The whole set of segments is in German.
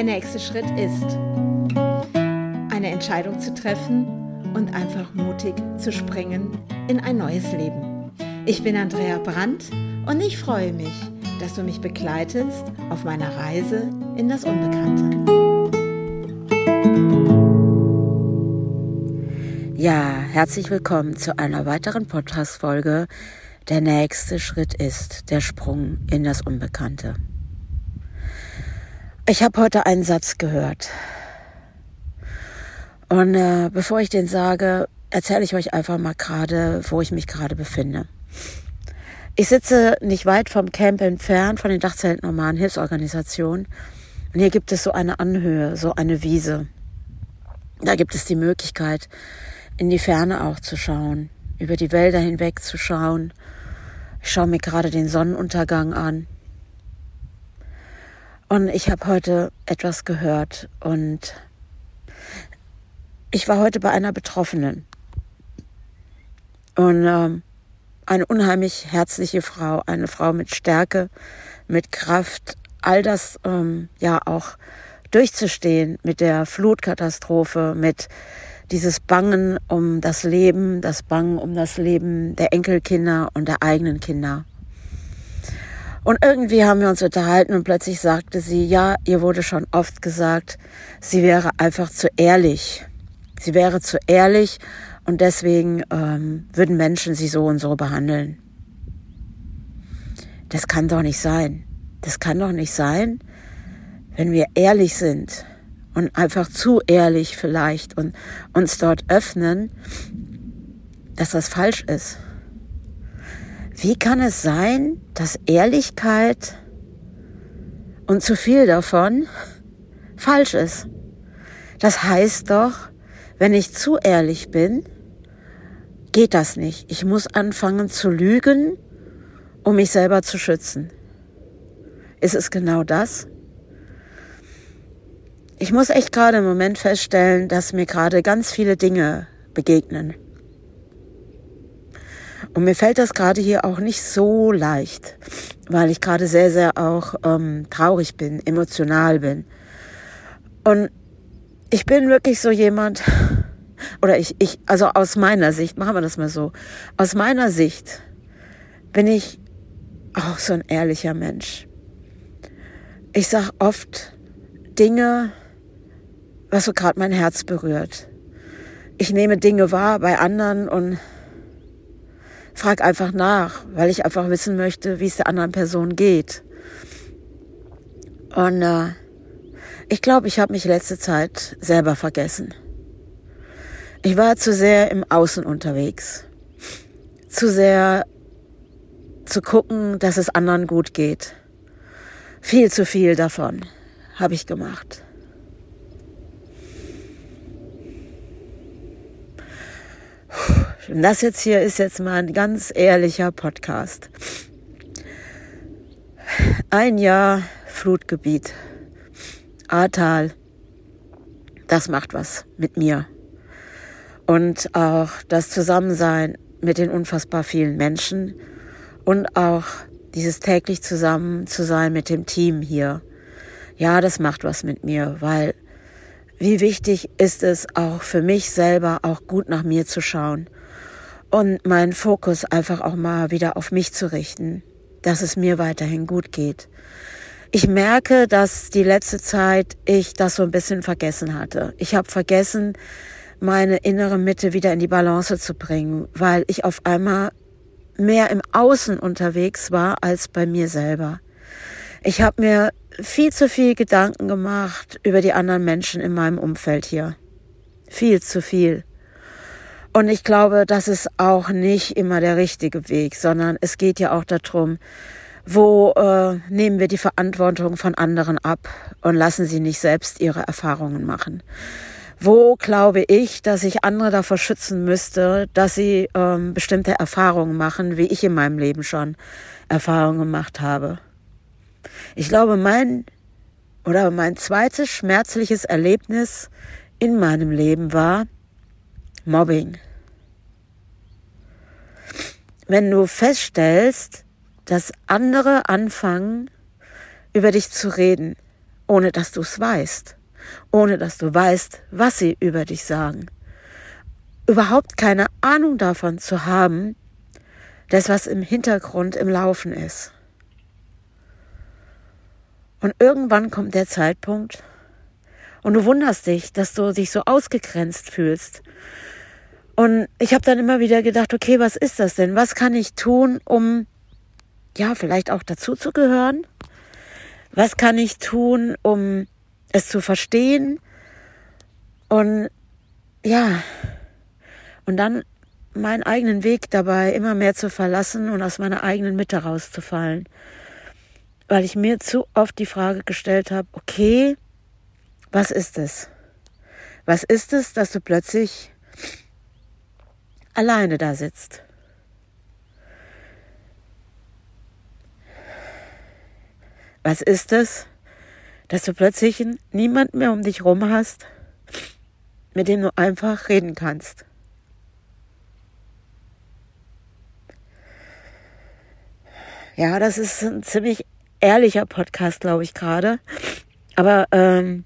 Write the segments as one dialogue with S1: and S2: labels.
S1: Der nächste Schritt ist, eine Entscheidung zu treffen und einfach mutig zu springen in ein neues Leben. Ich bin Andrea Brandt und ich freue mich, dass du mich begleitest auf meiner Reise in das Unbekannte.
S2: Ja, herzlich willkommen zu einer weiteren Podcast-Folge. Der nächste Schritt ist der Sprung in das Unbekannte. Ich habe heute einen Satz gehört. Und äh, bevor ich den sage, erzähle ich euch einfach mal gerade, wo ich mich gerade befinde. Ich sitze nicht weit vom Camp entfernt, von den Dachzelten Normalen Hilfsorganisationen. Und hier gibt es so eine Anhöhe, so eine Wiese. Da gibt es die Möglichkeit, in die Ferne auch zu schauen, über die Wälder hinweg zu schauen. Ich schaue mir gerade den Sonnenuntergang an. Und ich habe heute etwas gehört und ich war heute bei einer Betroffenen. Und ähm, eine unheimlich herzliche Frau, eine Frau mit Stärke, mit Kraft, all das ähm, ja auch durchzustehen mit der Flutkatastrophe, mit dieses Bangen um das Leben, das Bangen um das Leben der Enkelkinder und der eigenen Kinder. Und irgendwie haben wir uns unterhalten und plötzlich sagte sie, ja, ihr wurde schon oft gesagt, sie wäre einfach zu ehrlich. Sie wäre zu ehrlich und deswegen ähm, würden Menschen sie so und so behandeln. Das kann doch nicht sein. Das kann doch nicht sein, wenn wir ehrlich sind und einfach zu ehrlich vielleicht und uns dort öffnen, dass das falsch ist. Wie kann es sein, dass Ehrlichkeit und zu viel davon falsch ist? Das heißt doch, wenn ich zu ehrlich bin, geht das nicht. Ich muss anfangen zu lügen, um mich selber zu schützen. Ist es genau das? Ich muss echt gerade im Moment feststellen, dass mir gerade ganz viele Dinge begegnen. Und mir fällt das gerade hier auch nicht so leicht, weil ich gerade sehr, sehr auch ähm, traurig bin, emotional bin. Und ich bin wirklich so jemand, oder ich, ich, also aus meiner Sicht, machen wir das mal so, aus meiner Sicht bin ich auch so ein ehrlicher Mensch. Ich sag oft Dinge, was so gerade mein Herz berührt. Ich nehme Dinge wahr bei anderen und frage einfach nach, weil ich einfach wissen möchte, wie es der anderen Person geht. Und äh, ich glaube, ich habe mich letzte Zeit selber vergessen. Ich war zu sehr im Außen unterwegs. Zu sehr zu gucken, dass es anderen gut geht. Viel zu viel davon habe ich gemacht. Und das jetzt hier ist jetzt mal ein ganz ehrlicher Podcast. Ein Jahr Flutgebiet. Ahrtal. Das macht was mit mir. Und auch das Zusammensein mit den unfassbar vielen Menschen und auch dieses täglich zusammen zu sein mit dem Team hier. Ja, das macht was mit mir, weil wie wichtig ist es auch für mich selber, auch gut nach mir zu schauen und meinen Fokus einfach auch mal wieder auf mich zu richten, dass es mir weiterhin gut geht. Ich merke, dass die letzte Zeit ich das so ein bisschen vergessen hatte. Ich habe vergessen, meine innere Mitte wieder in die Balance zu bringen, weil ich auf einmal mehr im Außen unterwegs war als bei mir selber. Ich habe mir viel zu viel Gedanken gemacht über die anderen Menschen in meinem Umfeld hier. Viel zu viel. Und ich glaube, das ist auch nicht immer der richtige Weg, sondern es geht ja auch darum, wo äh, nehmen wir die Verantwortung von anderen ab und lassen sie nicht selbst ihre Erfahrungen machen. Wo glaube ich, dass ich andere davor schützen müsste, dass sie ähm, bestimmte Erfahrungen machen, wie ich in meinem Leben schon Erfahrungen gemacht habe. Ich glaube, mein oder mein zweites schmerzliches Erlebnis in meinem Leben war, Mobbing. Wenn du feststellst, dass andere anfangen, über dich zu reden ohne dass du es weißt, ohne dass du weißt, was sie über dich sagen. Überhaupt keine Ahnung davon zu haben, das, was im Hintergrund im Laufen ist. Und irgendwann kommt der Zeitpunkt und du wunderst dich, dass du dich so ausgegrenzt fühlst. Und ich habe dann immer wieder gedacht, okay, was ist das denn? Was kann ich tun, um ja, vielleicht auch dazu zu gehören? Was kann ich tun, um es zu verstehen? Und ja, und dann meinen eigenen Weg dabei immer mehr zu verlassen und aus meiner eigenen Mitte rauszufallen weil ich mir zu oft die Frage gestellt habe, okay, was ist es? Was ist es, dass du plötzlich alleine da sitzt? Was ist es, dass du plötzlich niemand mehr um dich rum hast, mit dem du einfach reden kannst? Ja, das ist ein ziemlich ehrlicher Podcast, glaube ich, gerade. Aber ähm,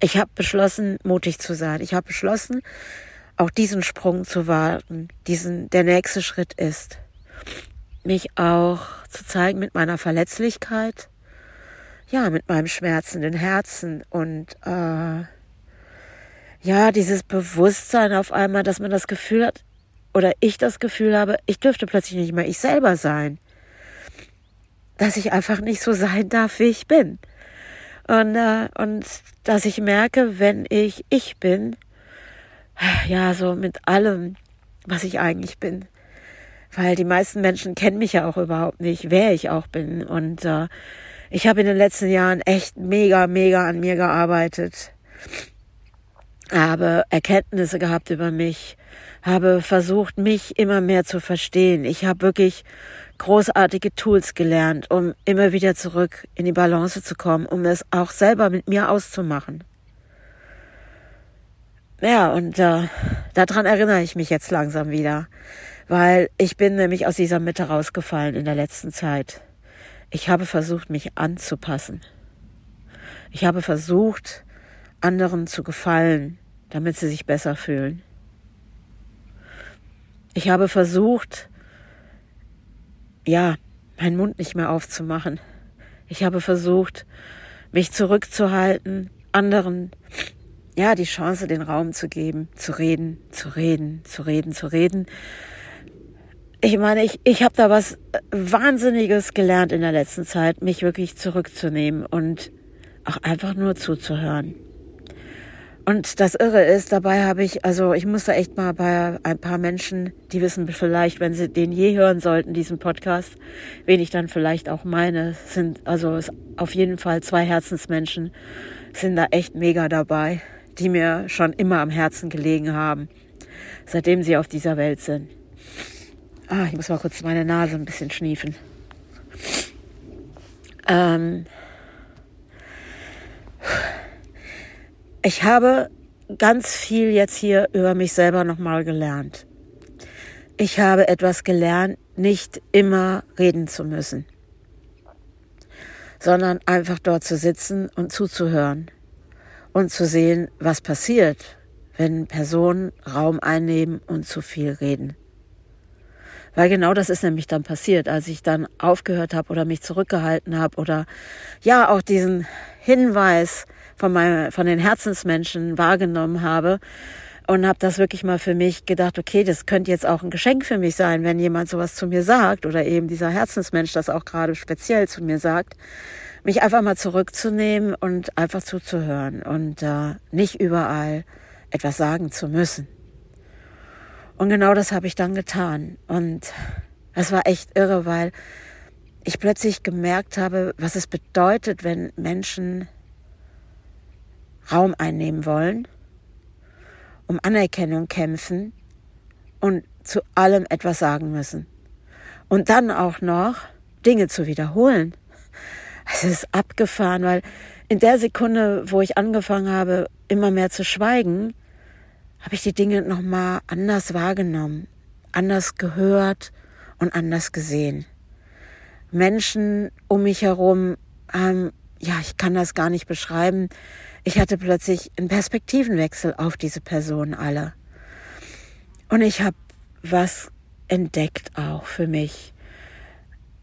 S2: ich habe beschlossen, mutig zu sein. Ich habe beschlossen, auch diesen Sprung zu wagen, diesen der nächste Schritt ist, mich auch zu zeigen mit meiner Verletzlichkeit, ja, mit meinem schmerzenden Herzen und äh, ja, dieses Bewusstsein auf einmal, dass man das Gefühl hat, oder ich das Gefühl habe, ich dürfte plötzlich nicht mehr ich selber sein dass ich einfach nicht so sein darf, wie ich bin. Und, äh, und dass ich merke, wenn ich ich bin, ja, so mit allem, was ich eigentlich bin. Weil die meisten Menschen kennen mich ja auch überhaupt nicht, wer ich auch bin. Und äh, ich habe in den letzten Jahren echt mega, mega an mir gearbeitet. Habe Erkenntnisse gehabt über mich, habe versucht, mich immer mehr zu verstehen. Ich habe wirklich großartige Tools gelernt, um immer wieder zurück in die Balance zu kommen, um es auch selber mit mir auszumachen. Ja, und äh, daran erinnere ich mich jetzt langsam wieder, weil ich bin nämlich aus dieser Mitte rausgefallen in der letzten Zeit. Ich habe versucht, mich anzupassen. Ich habe versucht, anderen zu gefallen, damit sie sich besser fühlen. Ich habe versucht, ja, meinen Mund nicht mehr aufzumachen. Ich habe versucht, mich zurückzuhalten, anderen, ja, die Chance, den Raum zu geben, zu reden, zu reden, zu reden, zu reden. Ich meine, ich, ich habe da was Wahnsinniges gelernt in der letzten Zeit, mich wirklich zurückzunehmen und auch einfach nur zuzuhören. Und das Irre ist, dabei habe ich, also ich musste echt mal bei ein paar Menschen, die wissen vielleicht, wenn sie den je hören sollten, diesen Podcast, wen ich dann vielleicht auch meine, sind also auf jeden Fall zwei Herzensmenschen, sind da echt mega dabei, die mir schon immer am Herzen gelegen haben, seitdem sie auf dieser Welt sind. Ah, ich muss mal kurz meine Nase ein bisschen schniefen. Ähm, ich habe ganz viel jetzt hier über mich selber nochmal gelernt. Ich habe etwas gelernt, nicht immer reden zu müssen, sondern einfach dort zu sitzen und zuzuhören und zu sehen, was passiert, wenn Personen Raum einnehmen und zu viel reden. Weil genau das ist nämlich dann passiert, als ich dann aufgehört habe oder mich zurückgehalten habe oder ja auch diesen Hinweis von, meinem, von den Herzensmenschen wahrgenommen habe und habe das wirklich mal für mich gedacht, okay, das könnte jetzt auch ein Geschenk für mich sein, wenn jemand sowas zu mir sagt oder eben dieser Herzensmensch das auch gerade speziell zu mir sagt, mich einfach mal zurückzunehmen und einfach zuzuhören und äh, nicht überall etwas sagen zu müssen. Und genau das habe ich dann getan und es war echt irre, weil ich plötzlich gemerkt habe, was es bedeutet, wenn Menschen Raum einnehmen wollen, um Anerkennung kämpfen und zu allem etwas sagen müssen. Und dann auch noch Dinge zu wiederholen. Es ist abgefahren, weil in der Sekunde, wo ich angefangen habe, immer mehr zu schweigen, habe ich die Dinge nochmal anders wahrgenommen, anders gehört und anders gesehen. Menschen um mich herum haben ja, ich kann das gar nicht beschreiben. Ich hatte plötzlich einen Perspektivenwechsel auf diese Personen alle. Und ich habe was entdeckt auch für mich,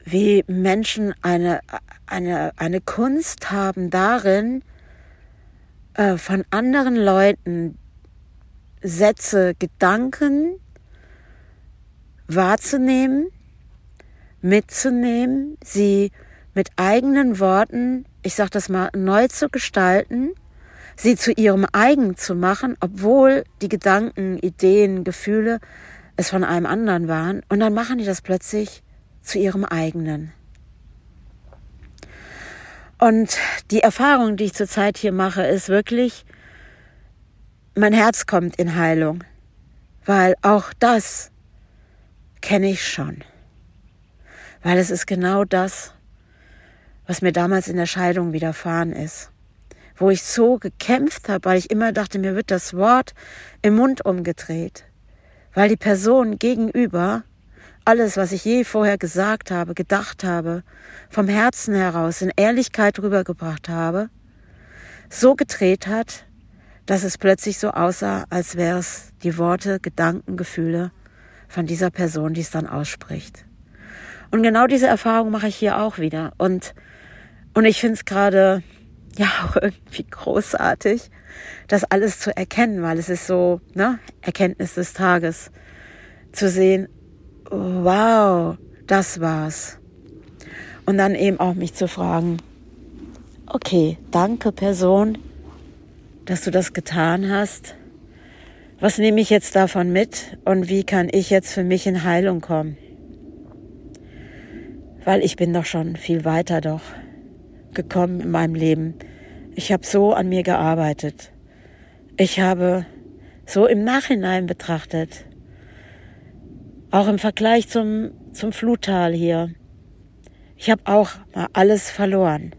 S2: wie Menschen eine, eine, eine Kunst haben darin, äh, von anderen Leuten Sätze, Gedanken wahrzunehmen, mitzunehmen, sie mit eigenen Worten, ich sage das mal, neu zu gestalten, sie zu ihrem eigen zu machen, obwohl die Gedanken, Ideen, Gefühle es von einem anderen waren. Und dann machen die das plötzlich zu ihrem eigenen. Und die Erfahrung, die ich zurzeit hier mache, ist wirklich, mein Herz kommt in Heilung, weil auch das kenne ich schon. Weil es ist genau das, was mir damals in der Scheidung widerfahren ist. Wo ich so gekämpft habe, weil ich immer dachte, mir wird das Wort im Mund umgedreht. Weil die Person gegenüber alles, was ich je vorher gesagt habe, gedacht habe, vom Herzen heraus in Ehrlichkeit rübergebracht habe, so gedreht hat, dass es plötzlich so aussah, als wäre es die Worte, Gedanken, Gefühle von dieser Person, die es dann ausspricht. Und genau diese Erfahrung mache ich hier auch wieder. Und, und ich finde es gerade ja auch irgendwie großartig, das alles zu erkennen, weil es ist so, ne, Erkenntnis des Tages, zu sehen, wow, das war's. Und dann eben auch mich zu fragen, okay, danke Person, dass du das getan hast. Was nehme ich jetzt davon mit und wie kann ich jetzt für mich in Heilung kommen? Weil ich bin doch schon viel weiter doch gekommen in meinem Leben. Ich habe so an mir gearbeitet. Ich habe so im Nachhinein betrachtet auch im Vergleich zum, zum Fluttal hier. Ich habe auch mal alles verloren.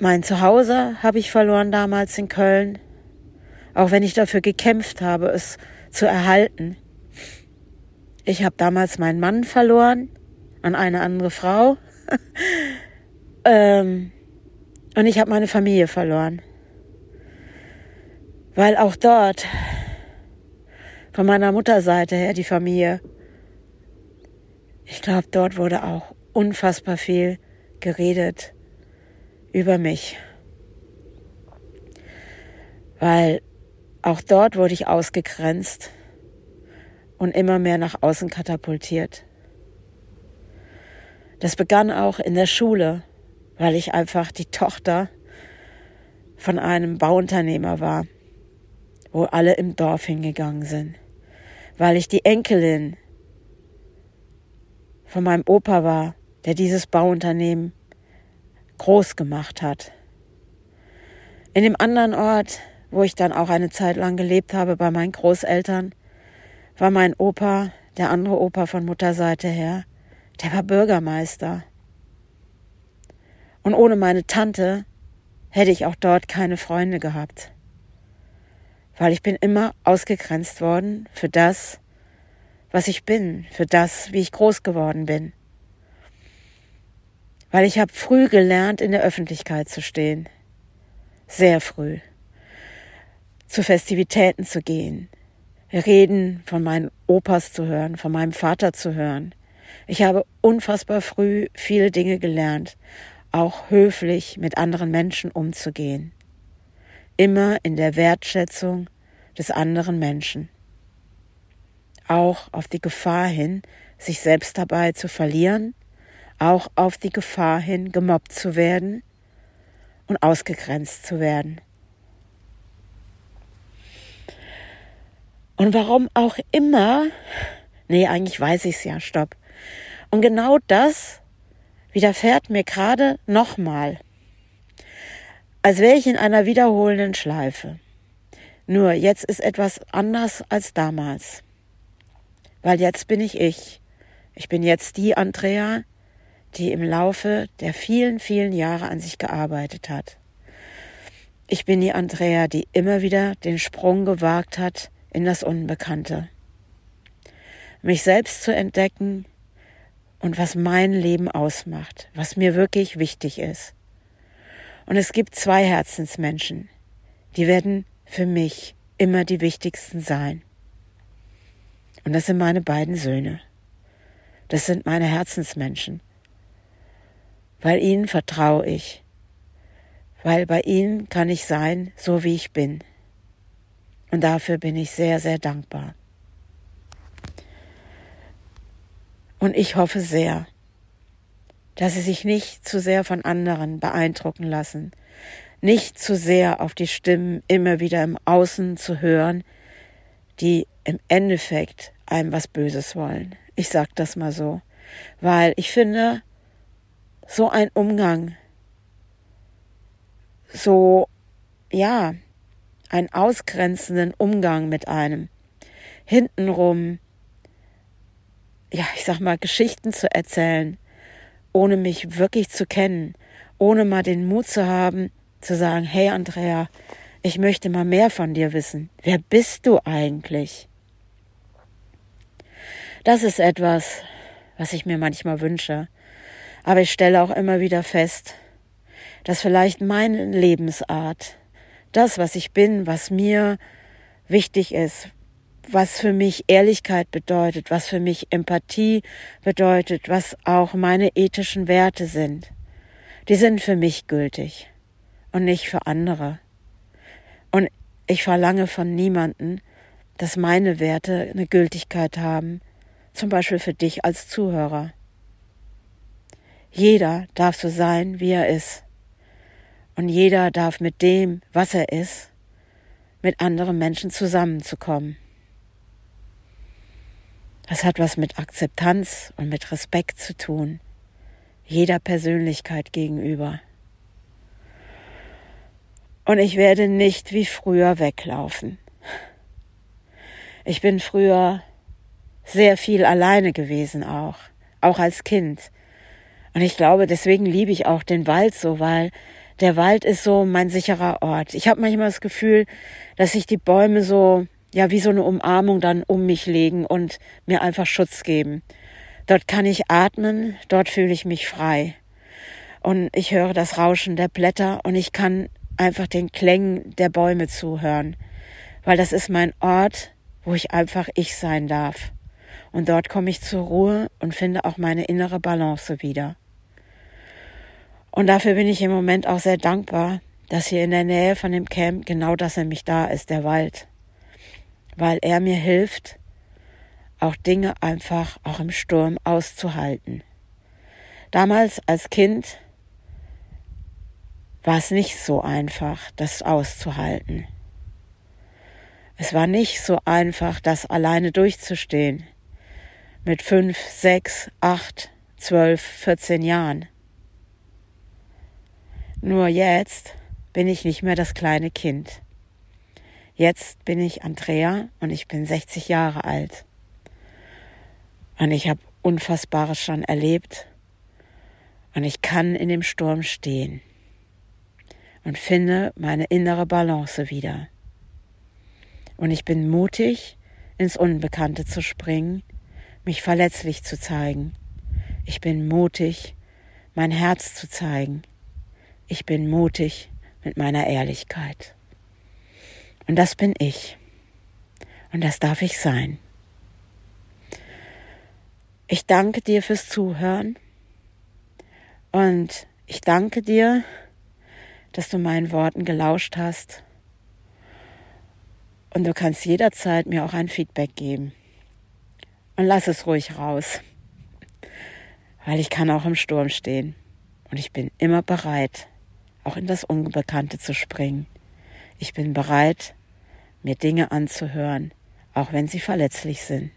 S2: Mein Zuhause habe ich verloren damals in Köln, auch wenn ich dafür gekämpft habe, es zu erhalten. Ich habe damals meinen Mann verloren an eine andere Frau. ähm, und ich habe meine Familie verloren. Weil auch dort von meiner Mutterseite her die Familie. Ich glaube, dort wurde auch unfassbar viel geredet über mich. Weil auch dort wurde ich ausgegrenzt und immer mehr nach außen katapultiert. Das begann auch in der Schule, weil ich einfach die Tochter von einem Bauunternehmer war, wo alle im Dorf hingegangen sind weil ich die Enkelin von meinem Opa war, der dieses Bauunternehmen groß gemacht hat. In dem anderen Ort, wo ich dann auch eine Zeit lang gelebt habe bei meinen Großeltern, war mein Opa, der andere Opa von Mutterseite her, der war Bürgermeister. Und ohne meine Tante hätte ich auch dort keine Freunde gehabt weil ich bin immer ausgegrenzt worden für das, was ich bin, für das, wie ich groß geworden bin. Weil ich habe früh gelernt, in der Öffentlichkeit zu stehen. Sehr früh. Zu Festivitäten zu gehen. Reden von meinen Opas zu hören, von meinem Vater zu hören. Ich habe unfassbar früh viele Dinge gelernt, auch höflich mit anderen Menschen umzugehen immer in der Wertschätzung des anderen Menschen. Auch auf die Gefahr hin, sich selbst dabei zu verlieren, auch auf die Gefahr hin, gemobbt zu werden und ausgegrenzt zu werden. Und warum auch immer, nee, eigentlich weiß ich es ja, stopp. Und genau das widerfährt mir gerade nochmal als wäre ich in einer wiederholenden Schleife. Nur jetzt ist etwas anders als damals. Weil jetzt bin ich ich. Ich bin jetzt die Andrea, die im Laufe der vielen, vielen Jahre an sich gearbeitet hat. Ich bin die Andrea, die immer wieder den Sprung gewagt hat in das Unbekannte. Mich selbst zu entdecken, und was mein Leben ausmacht, was mir wirklich wichtig ist. Und es gibt zwei Herzensmenschen, die werden für mich immer die wichtigsten sein. Und das sind meine beiden Söhne. Das sind meine Herzensmenschen. Weil ihnen vertraue ich. Weil bei ihnen kann ich sein, so wie ich bin. Und dafür bin ich sehr, sehr dankbar. Und ich hoffe sehr, dass sie sich nicht zu sehr von anderen beeindrucken lassen, nicht zu sehr auf die Stimmen immer wieder im Außen zu hören, die im Endeffekt einem was Böses wollen. Ich sag das mal so, weil ich finde, so ein Umgang, so, ja, einen ausgrenzenden Umgang mit einem, hintenrum, ja, ich sag mal, Geschichten zu erzählen, ohne mich wirklich zu kennen, ohne mal den Mut zu haben, zu sagen, hey Andrea, ich möchte mal mehr von dir wissen. Wer bist du eigentlich? Das ist etwas, was ich mir manchmal wünsche. Aber ich stelle auch immer wieder fest, dass vielleicht meine Lebensart, das, was ich bin, was mir wichtig ist, was für mich Ehrlichkeit bedeutet, was für mich Empathie bedeutet, was auch meine ethischen Werte sind, die sind für mich gültig und nicht für andere. Und ich verlange von niemanden, dass meine Werte eine Gültigkeit haben, zum Beispiel für dich als Zuhörer. Jeder darf so sein, wie er ist. Und jeder darf mit dem, was er ist, mit anderen Menschen zusammenzukommen. Das hat was mit Akzeptanz und mit Respekt zu tun, jeder Persönlichkeit gegenüber. Und ich werde nicht wie früher weglaufen. Ich bin früher sehr viel alleine gewesen auch, auch als Kind. Und ich glaube, deswegen liebe ich auch den Wald so, weil der Wald ist so mein sicherer Ort. Ich habe manchmal das Gefühl, dass sich die Bäume so, ja, wie so eine Umarmung dann um mich legen und mir einfach Schutz geben. Dort kann ich atmen, dort fühle ich mich frei. Und ich höre das Rauschen der Blätter und ich kann einfach den Klängen der Bäume zuhören, weil das ist mein Ort, wo ich einfach ich sein darf. Und dort komme ich zur Ruhe und finde auch meine innere Balance wieder. Und dafür bin ich im Moment auch sehr dankbar, dass hier in der Nähe von dem Camp genau das nämlich da ist, der Wald. Weil er mir hilft, auch Dinge einfach auch im Sturm auszuhalten. Damals als Kind war es nicht so einfach, das auszuhalten. Es war nicht so einfach, das alleine durchzustehen. Mit fünf, sechs, acht, zwölf, vierzehn Jahren. Nur jetzt bin ich nicht mehr das kleine Kind. Jetzt bin ich Andrea und ich bin 60 Jahre alt. Und ich habe Unfassbares schon erlebt. Und ich kann in dem Sturm stehen und finde meine innere Balance wieder. Und ich bin mutig, ins Unbekannte zu springen, mich verletzlich zu zeigen. Ich bin mutig, mein Herz zu zeigen. Ich bin mutig mit meiner Ehrlichkeit. Und das bin ich. Und das darf ich sein. Ich danke dir fürs Zuhören und ich danke dir, dass du meinen Worten gelauscht hast. Und du kannst jederzeit mir auch ein Feedback geben. Und lass es ruhig raus. Weil ich kann auch im Sturm stehen. Und ich bin immer bereit, auch in das Unbekannte zu springen. Ich bin bereit, mir Dinge anzuhören, auch wenn sie verletzlich sind.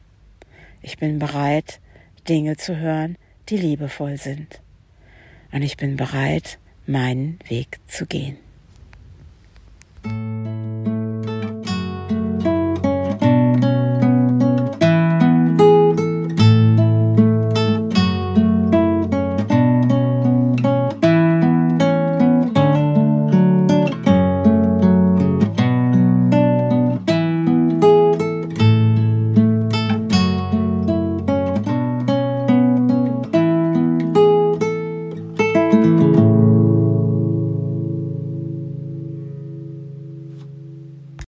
S2: Ich bin bereit, Dinge zu hören, die liebevoll sind. Und ich bin bereit, meinen Weg zu gehen.